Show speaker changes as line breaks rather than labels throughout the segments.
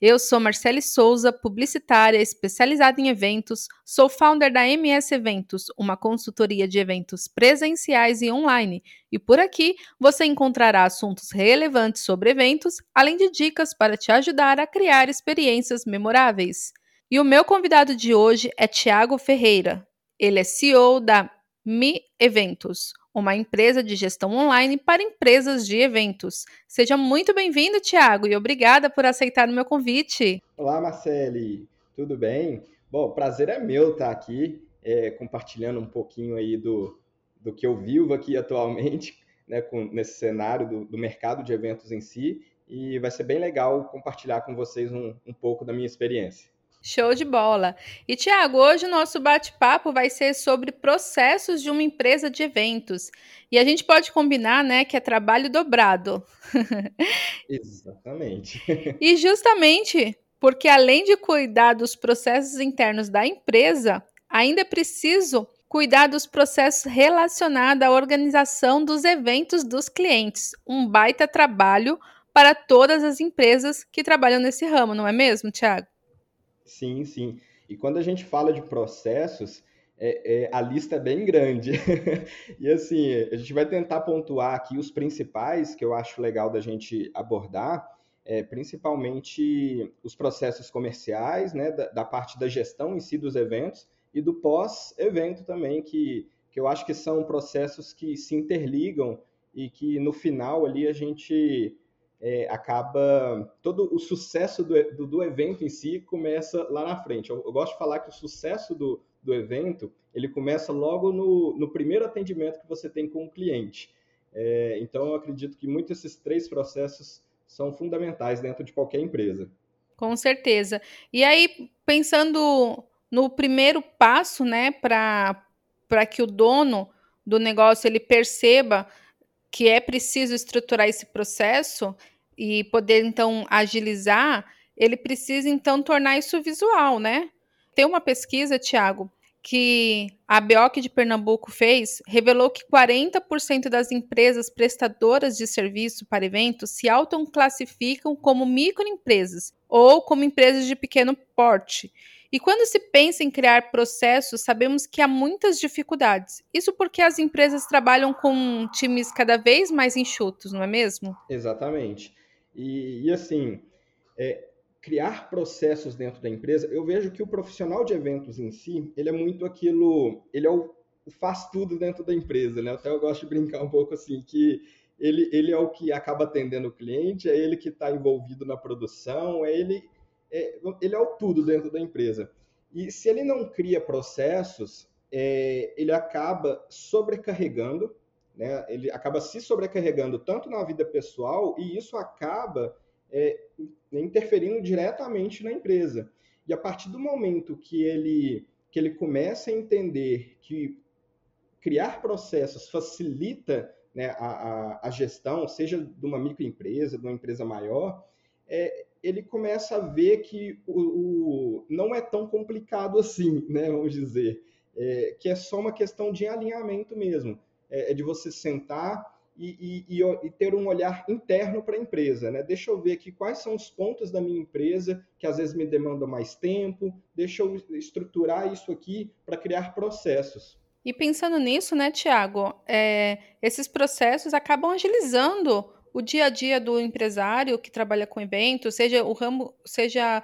Eu sou Marcele Souza, publicitária especializada em eventos, sou founder da MS Eventos, uma consultoria de eventos presenciais e online, e por aqui você encontrará assuntos relevantes sobre eventos, além de dicas para te ajudar a criar experiências memoráveis. E o meu convidado de hoje é Tiago Ferreira. Ele é CEO da Mi Eventos, uma empresa de gestão online para empresas de eventos. Seja muito bem-vindo, Tiago, e obrigada por aceitar o meu convite.
Olá, Marcele, tudo bem? Bom, prazer é meu estar aqui é, compartilhando um pouquinho aí do, do que eu vivo aqui atualmente, né, com, nesse cenário do, do, mercado de eventos em si, e vai ser bem legal compartilhar com vocês um, um pouco da minha experiência.
Show de bola! E Tiago, hoje o nosso bate-papo vai ser sobre processos de uma empresa de eventos. E a gente pode combinar, né, que é trabalho dobrado.
Exatamente.
e justamente porque além de cuidar dos processos internos da empresa, ainda é preciso cuidar dos processos relacionados à organização dos eventos dos clientes. Um baita trabalho para todas as empresas que trabalham nesse ramo, não é mesmo, Tiago?
Sim, sim. E quando a gente fala de processos, é, é, a lista é bem grande. e assim, a gente vai tentar pontuar aqui os principais que eu acho legal da gente abordar, é, principalmente os processos comerciais, né, da, da, parte da gestão em si dos eventos e do pós-evento também, que, que eu acho que são processos que se interligam e que no final ali a gente é, acaba todo o sucesso do, do, do, evento em si começa lá na frente. Eu, eu, gosto de falar que o sucesso do, do evento ele começa logo no, no primeiro atendimento que você tem com o cliente. É, então, eu acredito que muitos esses três processos são fundamentais dentro de qualquer empresa.
Com certeza. E aí, pensando no primeiro passo, né, para que o dono do negócio ele perceba que é preciso estruturar esse processo e poder então agilizar, ele precisa então tornar isso visual, né? Tem uma pesquisa, Tiago, que a BIOC de Pernambuco fez, revelou que 40% das empresas prestadoras de serviço para eventos se autoclassificam como microempresas ou como empresas de pequeno porte. E quando se pensa em criar processos, sabemos que há muitas dificuldades. Isso porque as empresas trabalham com times cada vez mais enxutos, não é mesmo?
Exatamente. E, e assim, é, criar processos dentro da empresa, eu vejo que o profissional de eventos em si, ele é muito aquilo, ele é o, faz tudo dentro da empresa, né? Até eu gosto de brincar um pouco assim, que ele, ele é o que acaba atendendo o cliente, é ele que está envolvido na produção, é ele é, ele é o tudo dentro da empresa. E se ele não cria processos, é, ele acaba sobrecarregando, né? ele acaba se sobrecarregando tanto na vida pessoal e isso acaba é, interferindo diretamente na empresa. E a partir do momento que ele, que ele começa a entender que criar processos facilita né, a, a, a, gestão, seja de uma microempresa, de uma empresa maior, é, ele começa a ver que o, o, não é tão complicado assim, né, vamos dizer, é, que é só uma questão de alinhamento mesmo, é, é de você sentar e, e, e, ter um olhar interno para a empresa, né? Deixa eu ver aqui quais são os pontos da minha empresa que às vezes me demandam mais tempo, deixa eu estruturar isso aqui para criar processos.
E pensando nisso, né, Tiago, é, esses processos acabam agilizando o dia a dia do empresário que trabalha com eventos, seja o ramo, seja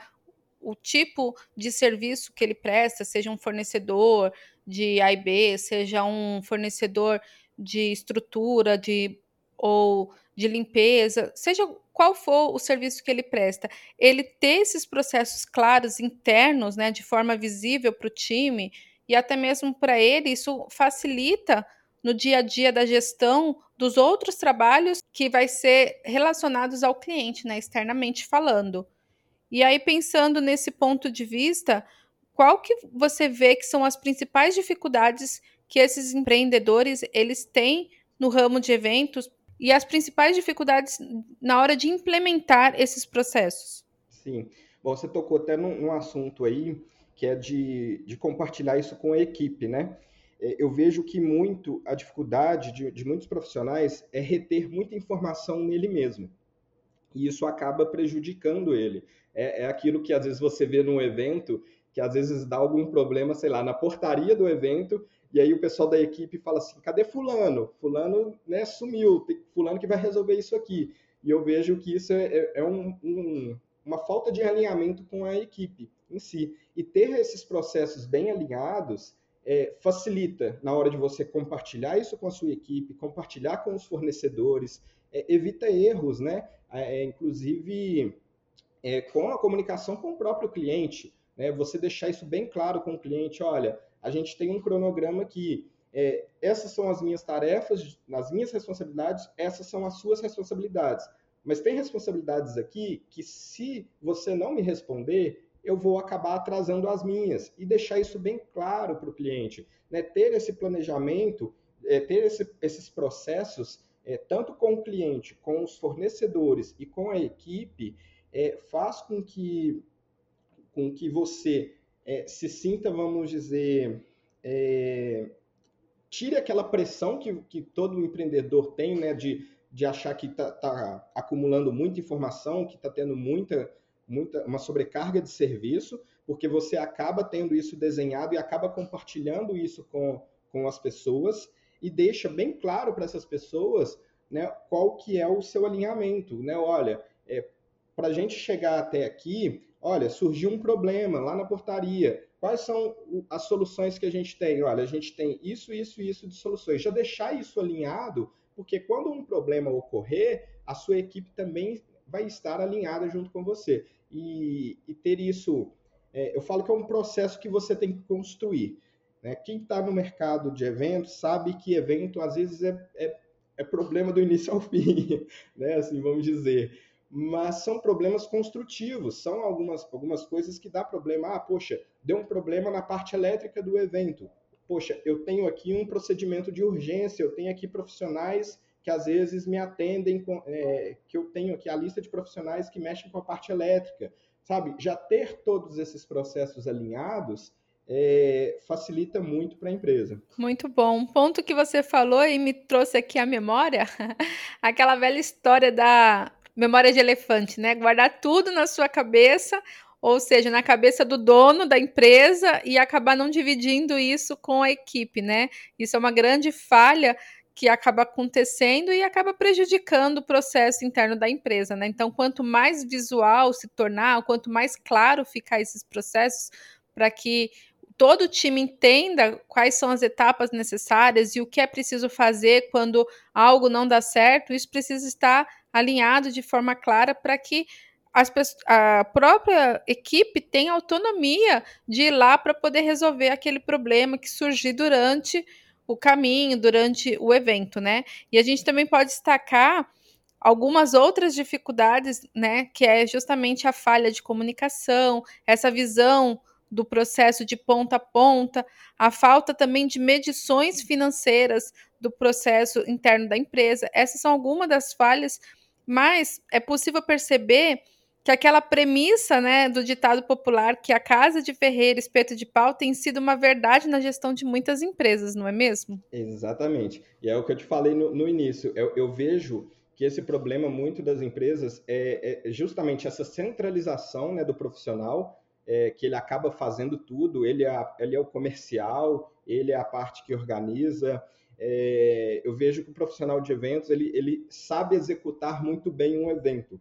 o tipo de serviço que ele presta, seja um fornecedor de A e B, seja um fornecedor de estrutura, de ou de limpeza, seja qual for o serviço que ele presta, ele ter esses processos claros internos, né, de forma visível para o time e até mesmo para ele, isso facilita no dia a dia da gestão dos outros trabalhos que vai ser relacionados ao cliente, né, externamente falando. E aí pensando nesse ponto de vista, qual que você vê que são as principais dificuldades que esses empreendedores eles têm no ramo de eventos e as principais dificuldades na hora de implementar esses processos.
Sim. Bom, você tocou até num, num assunto aí que é de, de compartilhar isso com a equipe, né? É, eu vejo que muito a dificuldade de, de muitos profissionais é reter muita informação nele mesmo. E isso acaba prejudicando ele. É, é aquilo que às vezes você vê num evento, que às vezes dá algum problema, sei lá, na portaria do evento, e aí o pessoal da equipe fala assim: cadê Fulano? Fulano né, sumiu, Fulano que vai resolver isso aqui. E eu vejo que isso é, é, é um, um, uma falta de alinhamento com a equipe em si. E ter esses processos bem alinhados é, facilita na hora de você compartilhar isso com a sua equipe, compartilhar com os fornecedores, é, evita erros, né? É, é inclusive é, com a comunicação com o próprio cliente, né? Você deixar isso bem claro com o cliente, olha, a gente tem um cronograma aqui, é, essas são as minhas tarefas, as minhas responsabilidades, essas são as suas responsabilidades. Mas tem responsabilidades aqui que, se você não me responder, eu vou acabar atrasando as minhas. E deixar isso bem claro para o cliente. Né? Ter esse planejamento, é, ter esse, esses processos, é, tanto com o cliente, com os fornecedores e com a equipe, é, faz com que, com que você é, se sinta, vamos dizer, é, tire aquela pressão que, que todo empreendedor tem, né, de de achar que está tá acumulando muita informação, que está tendo muita, muita, uma sobrecarga de serviço, porque você acaba tendo isso desenhado e acaba compartilhando isso com, com as pessoas e deixa bem claro para essas pessoas né, qual que é o seu alinhamento. Né? Olha, é, para a gente chegar até aqui, olha, surgiu um problema lá na portaria. Quais são as soluções que a gente tem? Olha, a gente tem isso, isso e isso de soluções. Já deixar isso alinhado porque quando um problema ocorrer, a sua equipe também vai estar alinhada junto com você. E, e ter isso, é, eu falo que é um processo que você tem que construir. Né? Quem está no mercado de eventos sabe que evento às vezes é, é, é problema do início ao fim, né? assim vamos dizer. Mas são problemas construtivos, são algumas, algumas coisas que dá problema. Ah, poxa, deu um problema na parte elétrica do evento poxa, eu tenho aqui um procedimento de urgência, eu tenho aqui profissionais que às vezes me atendem, com, é, que eu tenho aqui a lista de profissionais que mexem com a parte elétrica, sabe? Já ter todos esses processos alinhados é, facilita muito para a empresa.
Muito bom. Um ponto que você falou e me trouxe aqui à memória, aquela velha história da memória de elefante, né? Guardar tudo na sua cabeça, ou seja, na cabeça do dono da empresa e acabar não dividindo isso com a equipe, né? Isso é uma grande falha que acaba acontecendo e acaba prejudicando o processo interno da empresa, né? Então, quanto mais visual se tornar, quanto mais claro ficar esses processos para que todo o time entenda quais são as etapas necessárias e o que é preciso fazer quando algo não dá certo, isso precisa estar alinhado de forma clara para que a própria equipe tem autonomia de ir lá para poder resolver aquele problema que surgir durante o caminho, durante o evento, né? E a gente também pode destacar algumas outras dificuldades, né? Que é justamente a falha de comunicação, essa visão do processo de ponta a ponta, a falta também de medições financeiras do processo interno da empresa. Essas são algumas das falhas, mas é possível perceber que aquela premissa né, do ditado popular que a casa de ferreiro, espeto de pau, tem sido uma verdade na gestão de muitas empresas, não é mesmo?
Exatamente. E é o que eu te falei no, no início. Eu, eu, vejo que esse problema muito das empresas é, é justamente essa centralização né, do profissional, é, que ele acaba fazendo tudo, ele é, ele é o comercial, ele é a parte que organiza. É, eu vejo que o profissional de eventos ele, ele sabe executar muito bem um evento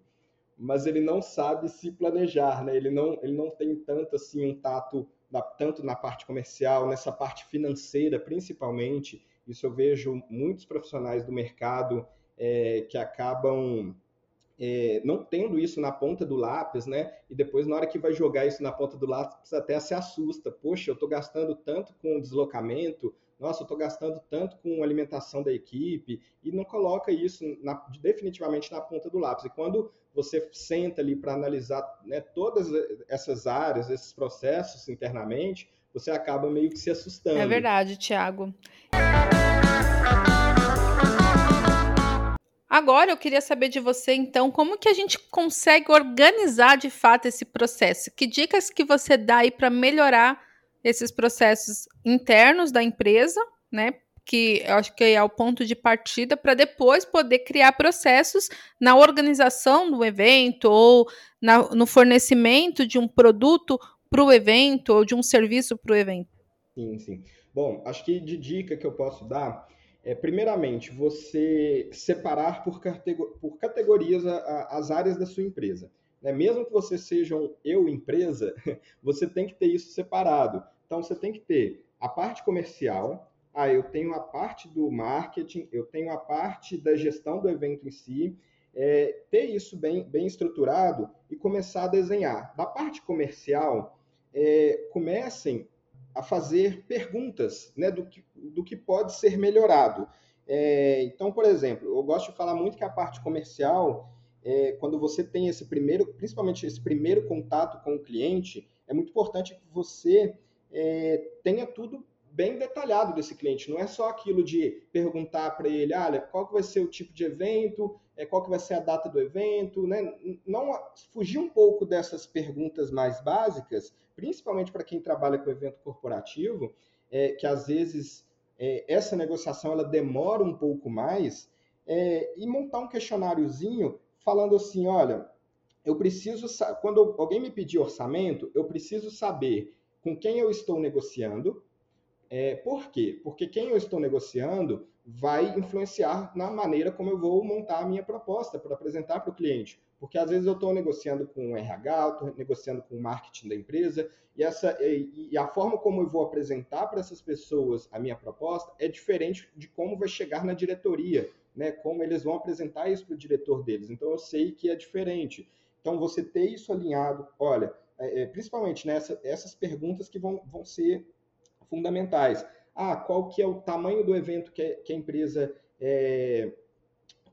mas ele não sabe se planejar, né? Ele não, ele não tem tanto assim um tato na, tanto na parte comercial, nessa parte financeira, principalmente. Isso eu vejo muitos profissionais do mercado é, que acabam é, não tendo isso na ponta do lápis, né? E depois, na hora que vai jogar isso na ponta do lápis, até se assusta. Poxa, eu estou gastando tanto com deslocamento, nossa, eu estou gastando tanto com alimentação da equipe, e não coloca isso na, definitivamente na ponta do lápis. E quando você senta ali para analisar né, todas essas áreas, esses processos internamente, você acaba meio que se assustando.
É verdade, Tiago. Agora eu queria saber de você, então, como que a gente consegue organizar de fato esse processo? Que dicas que você dá aí para melhorar esses processos internos da empresa, né? Que eu acho que é o ponto de partida para depois poder criar processos na organização do evento ou na, no fornecimento de um produto para o evento ou de um serviço para o evento.
Sim, sim. Bom, acho que de dica que eu posso dar é, primeiramente, você separar por, por categorias a, a, as áreas da sua empresa. Né? Mesmo que você seja um eu empresa, você tem que ter isso separado. Então, você tem que ter a parte comercial, ah, eu tenho a parte do marketing, eu tenho a parte da gestão do evento em si, é, ter isso bem, bem estruturado e começar a desenhar. Da parte comercial, é, comecem a fazer perguntas né, do, que, do que pode ser melhorado. É, então, por exemplo, eu gosto de falar muito que a parte comercial, é, quando você tem esse primeiro, principalmente esse primeiro contato com o cliente, é muito importante que você é, tenha tudo bem detalhado desse cliente. Não é só aquilo de perguntar para ele, olha, qual que vai ser o tipo de evento, é, qual que vai ser a data do evento, né? Não fugir um pouco dessas perguntas mais básicas, principalmente para quem trabalha com evento corporativo, é, que às vezes é, essa negociação ela demora um pouco mais, é, e montar um questionáriozinho falando assim, olha, eu preciso quando alguém me pedir orçamento, eu preciso saber com quem eu estou negociando. É, por quê? Porque quem eu estou negociando vai influenciar na maneira como eu vou montar a minha proposta para apresentar para o cliente. Porque às vezes eu estou negociando com o RH, estou negociando com o marketing da empresa, e, essa, e, e a forma como eu vou apresentar para essas pessoas a minha proposta é diferente de como vai chegar na diretoria, né? como eles vão apresentar isso para o diretor deles. Então eu sei que é diferente. Então você ter isso alinhado, olha, é, é, principalmente nessa, essas perguntas que vão, vão ser fundamentais. Ah, qual que é o tamanho do evento que, que a empresa é,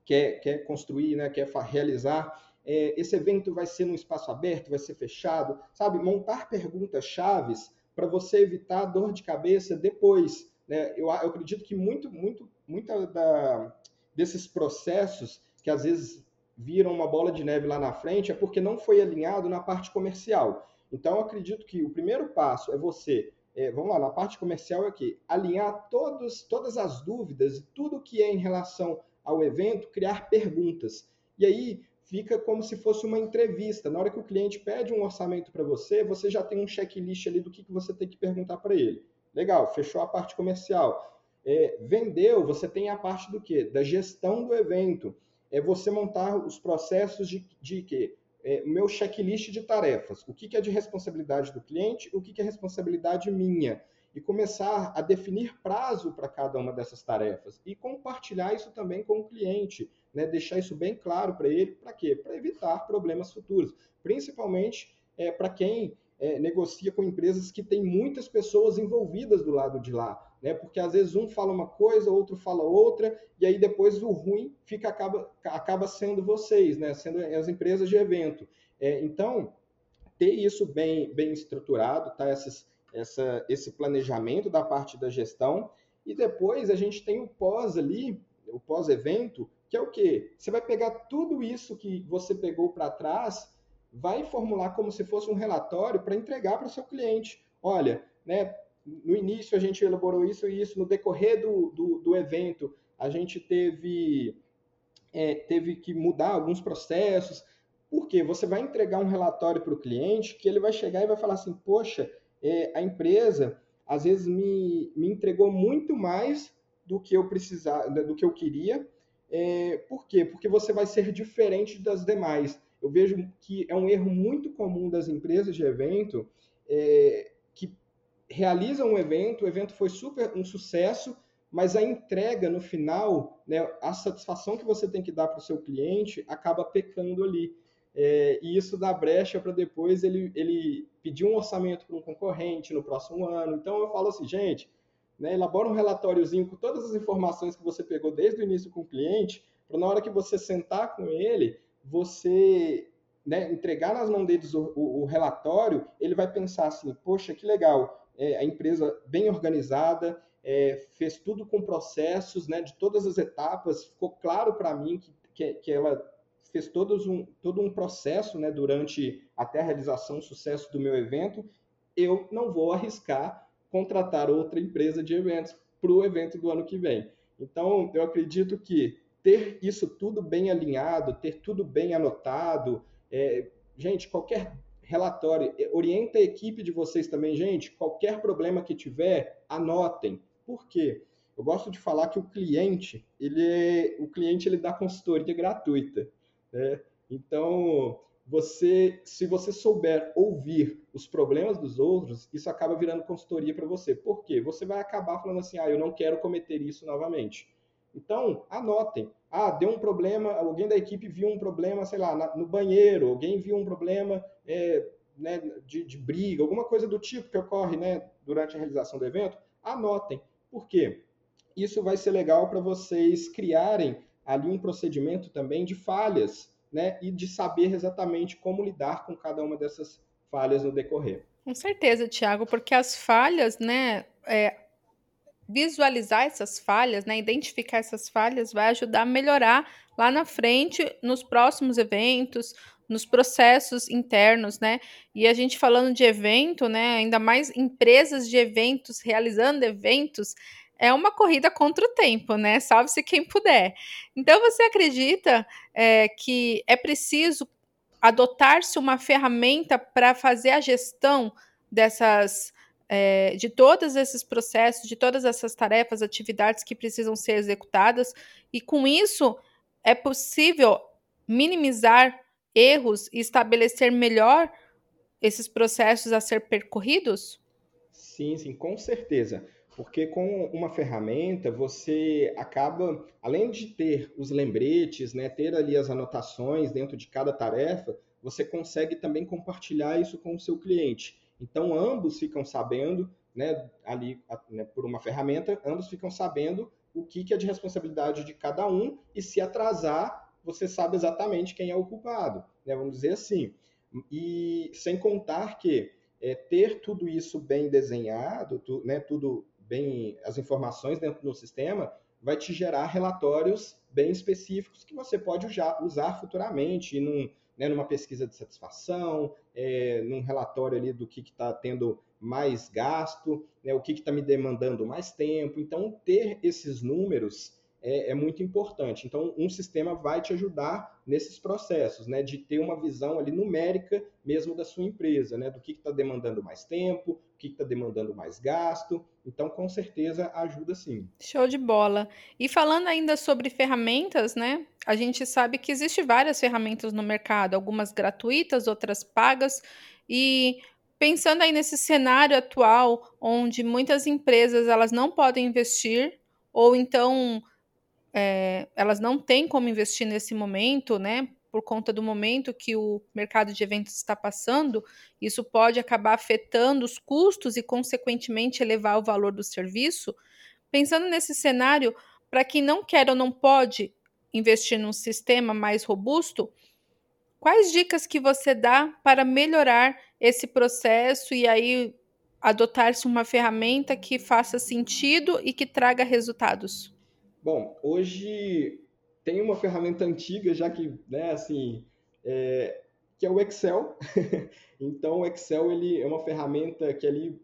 quer, quer construir, né, quer realizar? é, esse evento vai ser num espaço aberto, vai ser fechado, sabe? Montar perguntas chaves para você evitar dor de cabeça depois. Né? Eu, eu acredito que muito, muito, muita da, desses processos que às vezes viram uma bola de neve lá na frente é porque não foi alinhado na parte comercial. Então, acredito que o primeiro passo é você, é, vamos lá, na parte comercial é que alinhar todos, todas as dúvidas e tudo que é em relação ao evento, criar perguntas. E aí, fica como se fosse uma entrevista. Na hora que o cliente pede um orçamento para você, você já tem um checklist ali do que, que você tem que perguntar para ele. Legal, fechou a parte comercial. É, vendeu, você tem a parte do quê? Da gestão do evento. É você montar os processos de, de quê? É, meu checklist de tarefas. O que, que é de responsabilidade do cliente, o que, que é responsabilidade minha? E começar a definir prazo para cada uma dessas tarefas. E compartilhar isso também com o cliente né, deixar isso bem claro para ele, para quê? Para evitar problemas futuros, principalmente é, para quem é, negocia com empresas que têm muitas pessoas envolvidas do lado de lá, né? Porque às vezes um fala uma coisa, outro fala outra, e aí depois o ruim fica acaba, acaba sendo vocês, né? Sendo as empresas de evento. É, então ter isso bem bem estruturado, tá? Essas, essa, esse planejamento da parte da gestão e depois a gente tem o pós ali, o pós-evento, que é o quê? Você vai pegar tudo isso que você pegou para trás, vai formular como se fosse um relatório para entregar para o seu cliente. Olha, né, no início a gente elaborou isso e isso, no decorrer do, do, do evento a gente teve, é, teve que mudar alguns processos, porque você vai entregar um relatório para o cliente que ele vai chegar e vai falar assim, poxa, é, a empresa às vezes me, me entregou muito mais do que eu precisava, do que eu queria, é, por quê? Porque você vai ser diferente das demais. Eu vejo que é um erro muito comum das empresas de evento é, que realizam um evento, o evento foi super um sucesso, mas a entrega no final, né, a satisfação que você tem que dar para o seu cliente acaba pecando ali. É, e isso dá brecha para depois ele, ele pedir um orçamento para um concorrente no próximo ano. Então eu falo assim, gente, né, elabora um relatóriozinho com todas as informações que você pegou desde o início com o cliente, para na hora que você sentar com ele, você né, entregar nas mãos deles o, o, o, relatório, ele vai pensar assim, poxa, que legal, é, a empresa bem organizada, é, fez tudo com processos, né, de todas as etapas, ficou claro para mim que, que, que, ela fez todos um, todo um processo né, durante até a realização, o sucesso do meu evento, eu não vou arriscar contratar outra empresa de eventos para o evento do ano que vem. Então, eu acredito que ter isso tudo bem alinhado, ter tudo bem anotado, é, gente, qualquer relatório, orienta a equipe de vocês também, gente, qualquer problema que tiver, anotem. Por quê? Eu gosto de falar que o cliente, ele o cliente ele dá consultoria gratuita. Né? Então, você, se você souber ouvir os problemas dos outros, isso acaba virando consultoria para você. Por quê? Você vai acabar falando assim, ah, eu não quero cometer isso novamente. Então, anotem. Ah, deu um problema, alguém da equipe viu um problema, sei lá, no banheiro, alguém viu um problema é, né, de, de, briga, alguma coisa do tipo que ocorre né, durante a realização do evento, anotem. Por quê? Isso vai ser legal para vocês criarem ali um procedimento também de falhas, né? E de saber exatamente como lidar com cada uma dessas falhas no decorrer.
Com certeza, Tiago, porque as falhas, né? É, visualizar essas falhas, né? Identificar essas falhas vai ajudar a melhorar lá na frente, nos próximos eventos, nos processos internos, né? E a gente falando de evento, né? Ainda mais empresas de eventos realizando eventos, é uma corrida contra o tempo, né? Salve-se quem puder. Então, você acredita é, que é preciso adotar-se uma ferramenta para fazer a gestão dessas é, de todos esses processos, de todas essas tarefas, atividades que precisam ser executadas, e com isso é possível minimizar erros e estabelecer melhor esses processos a ser percorridos?
Sim, sim, com certeza. Porque com uma ferramenta você acaba, além de ter os lembretes, né, ter ali as anotações dentro de cada tarefa, você consegue também compartilhar isso com o seu cliente. Então ambos ficam sabendo, né, ali né, por uma ferramenta, ambos ficam sabendo o que, que é de responsabilidade de cada um e se atrasar você sabe exatamente quem é o culpado, né? vamos dizer assim. E sem contar que é, ter tudo isso bem desenhado, tu, né, tudo bem, as informações dentro do sistema, vai te gerar relatórios bem específicos que você pode usar, futuramente num, né, numa pesquisa de satisfação, é, num relatório ali do que está tendo mais gasto, né, o que está me demandando mais tempo. Então, ter esses números é, é, muito importante. Então, um sistema vai te ajudar nesses processos, né, de ter uma visão ali numérica mesmo da sua empresa, né, do que está demandando mais tempo, o que está demandando mais gasto. Então, com certeza, ajuda sim.
Show de bola. E falando ainda sobre ferramentas, né, a gente sabe que existe várias ferramentas no mercado, algumas gratuitas, outras pagas, e pensando aí nesse cenário atual, onde muitas empresas elas não podem investir ou então é, elas não têm como investir nesse momento, né? Por conta do momento que o mercado de eventos está passando, isso pode acabar afetando os custos e, consequentemente, elevar o valor do serviço. Pensando nesse cenário, para quem não quer ou não pode investir num sistema mais robusto, quais dicas que você dá para melhorar esse processo e aí adotar-se uma ferramenta que faça sentido e que traga resultados?
Bom, hoje tem uma ferramenta antiga, já que, né, assim, é, que é o Excel. então, o Excel ele é uma ferramenta que ele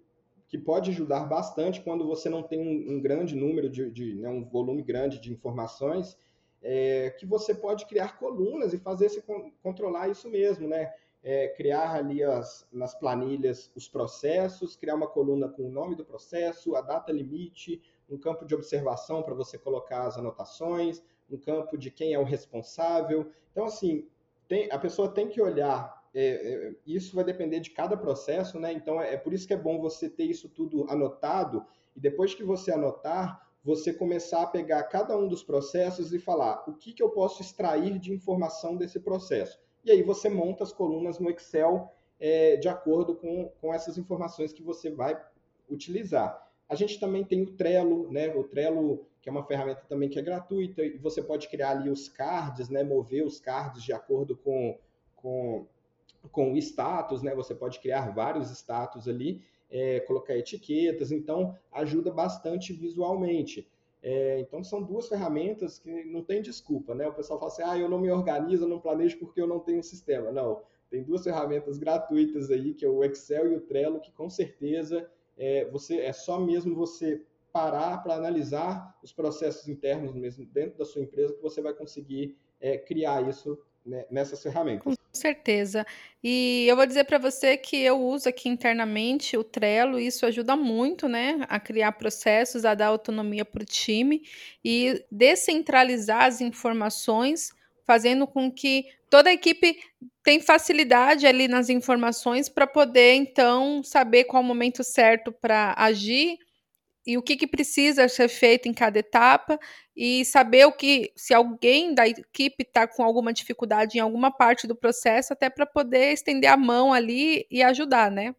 que pode ajudar bastante quando você não tem um, um grande número de, de né, um volume grande de informações, é, que você pode criar colunas e fazer se controlar isso mesmo, né? É, criar ali as, nas planilhas os processos, criar uma coluna com o nome do processo, a data limite, um campo de observação para você colocar as anotações, um campo de quem é o responsável. Então, assim, tem, a pessoa tem que olhar. É, é, isso vai depender de cada processo, né? Então, é, é por isso que é bom você ter isso tudo anotado e depois que você anotar, você começar a pegar cada um dos processos e falar o que, que eu posso extrair de informação desse processo. E aí você monta as colunas no Excel é, de acordo com, com essas informações que você vai utilizar. A gente também tem o Trello, né? O Trello, que é uma ferramenta também que é gratuita, e você pode criar ali os cards, né? Mover os cards de acordo com, com, com o status, né? Você pode criar vários status ali. é, colocar etiquetas, então ajuda bastante visualmente. É, então são duas ferramentas que não tem desculpa, né? O pessoal fala assim, ah, eu não me organizo, não planejo porque eu não tenho um sistema. Não, tem duas ferramentas gratuitas aí, que é o Excel e o Trello, que com certeza é, você é só mesmo você parar para analisar os processos internos mesmo dentro da sua empresa que você vai conseguir é, criar isso né, nessas ferramentas.
Certeza. E eu vou dizer para você que eu uso aqui internamente o Trello, e isso ajuda muito, né, a criar processos, a dar autonomia para o time e descentralizar as informações, fazendo com que toda a equipe tenha facilidade ali nas informações para poder então saber qual o momento certo para agir e o que, que precisa ser feito em cada etapa e saber o que se alguém da equipe está com alguma dificuldade em alguma parte do processo, até para poder estender a mão ali e ajudar, né?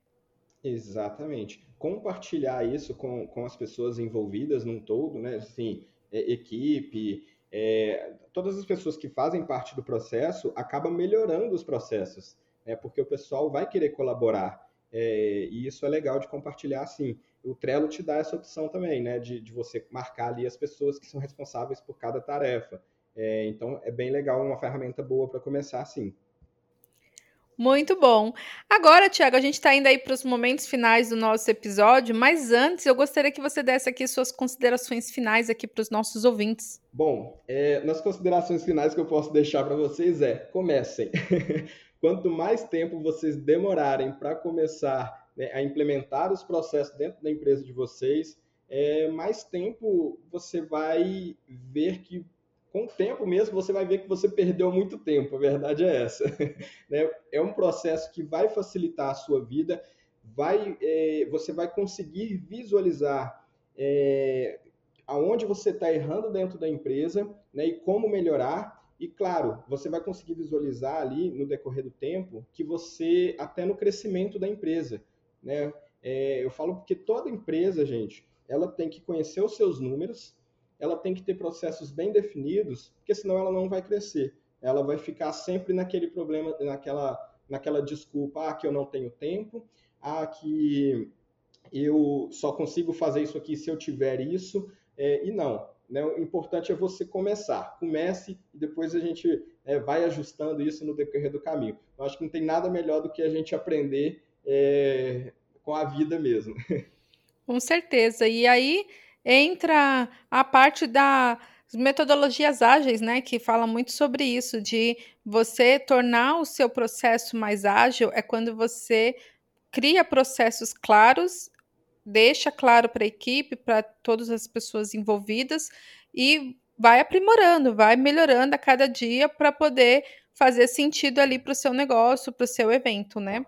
Exatamente. Compartilhar isso com, com as pessoas envolvidas num todo, né? Assim, é, equipe, é, todas as pessoas que fazem parte do processo acabam melhorando os processos, né? Porque o pessoal vai querer colaborar. É, e isso é legal de compartilhar assim o Trello te dá essa opção também, né, de, de você marcar ali as pessoas que são responsáveis por cada tarefa. É, então, é bem legal, uma ferramenta boa para começar assim.
Muito bom. Agora, Tiago, a gente está indo aí para os momentos finais do nosso episódio, mas antes eu gostaria que você desse aqui suas considerações finais aqui para os nossos ouvintes.
Bom, é, nas considerações finais que eu posso deixar para vocês é, comecem. Quanto mais tempo vocês demorarem para começar né, a implementar os processos dentro da empresa de vocês, é, mais tempo você vai ver que, com o tempo mesmo, você vai ver que você perdeu muito tempo, a verdade é essa. né? É um processo que vai facilitar a sua vida, vai, é, você vai conseguir visualizar é, aonde você está errando dentro da empresa né, e como melhorar. E claro, você vai conseguir visualizar ali no decorrer do tempo que você, até no crescimento da empresa, né? É, eu falo porque toda empresa, gente, ela tem que conhecer os seus números, ela tem que ter processos bem definidos, porque senão ela não vai crescer. Ela vai ficar sempre naquele problema, naquela, naquela desculpa, ah, que eu não tenho tempo, ah, que eu só consigo fazer isso aqui se eu tiver isso, é, e não. Né? O importante é você começar. Comece e depois a gente é, vai ajustando isso no decorrer do caminho. Eu acho que não tem nada melhor do que a gente aprender é, com a vida mesmo.
Com certeza. E aí entra a parte das metodologias ágeis, né, que fala muito sobre isso, de você tornar o seu processo mais ágil é quando você cria processos claros, deixa claro para a equipe, para todas as pessoas envolvidas e vai aprimorando, vai melhorando a cada dia para poder fazer sentido ali para o seu negócio, para o seu evento, né?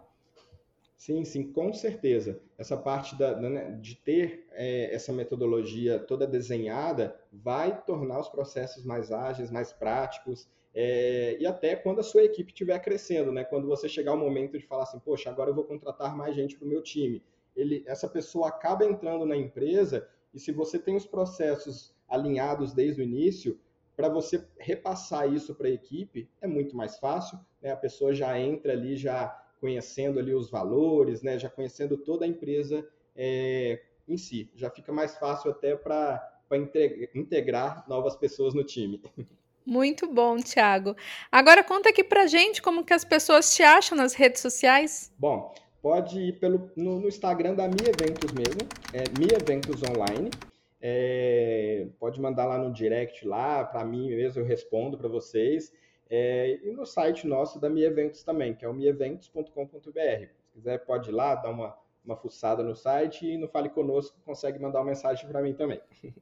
Sim, sim, com certeza. Essa parte da, né, de ter é, essa metodologia toda desenhada vai tornar os processos mais ágeis, mais práticos, é, e até quando a sua equipe estiver crescendo, né? Quando você chegar o momento de falar assim, poxa, agora eu vou contratar mais gente para o meu time. Ele, essa pessoa acaba entrando na empresa e se você tem os processos alinhados desde o início, para você repassar isso para a equipe é muito mais fácil, né? A pessoa já entra ali já conhecendo ali os valores, né, já conhecendo toda a empresa é, em si. Já fica mais fácil até para integrar novas pessoas no time.
Muito bom, Thiago. Agora conta aqui pra gente como que as pessoas te acham nas redes sociais.
Bom, pode ir pelo, no, no Instagram da Mi Eventos mesmo, é Mi Eventos Online. É, pode mandar lá no direct lá, para mim mesmo eu respondo para vocês. É, e no site nosso da Mi Eventos também, que é o mieventos.com.br. Se quiser, pode ir lá, dar uma, uma fuçada no site e no Fale Conosco consegue mandar uma mensagem para mim também.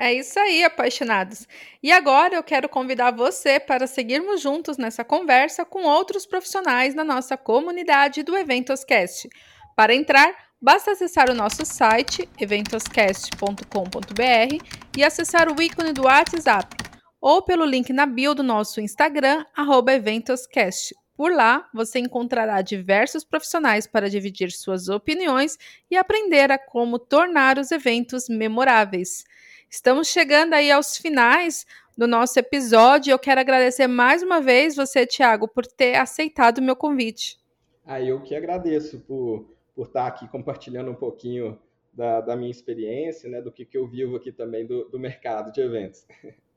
É isso aí, apaixonados. E agora eu quero convidar você para seguirmos juntos nessa conversa com outros profissionais da nossa comunidade do Eventoscast. Para entrar, basta acessar o nosso site eventoscast.com.br e acessar o ícone do WhatsApp ou pelo link na bio do nosso Instagram, eventoscast. Por lá, você encontrará diversos profissionais para dividir suas opiniões e aprender a como tornar os eventos memoráveis. Estamos chegando aí aos finais do nosso episódio. Eu quero agradecer mais uma vez você, Tiago, por ter aceitado o meu convite.
Ah, eu que agradeço por por estar aqui compartilhando um pouquinho da, da minha experiência, né, do que, que eu vivo aqui também do, do mercado de eventos.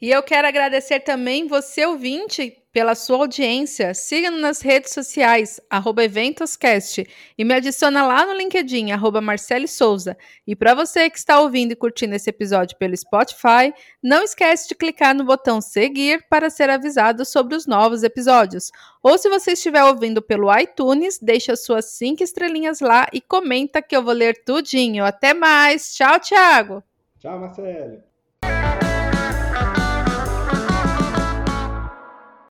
E eu quero agradecer também você, ouvinte, pela sua audiência. Siga-nos nas redes sociais, EventosCast, e me adiciona lá no LinkedIn, arroba Marcele Souza. E para você que está ouvindo e curtindo esse episódio pelo Spotify, não esquece de clicar no botão seguir para ser avisado sobre os novos episódios. Ou se você estiver ouvindo pelo iTunes, deixa suas cinco estrelinhas lá e comenta que eu vou ler tudinho. Até mais! Tchau, Thiago!
Tchau, Marcele!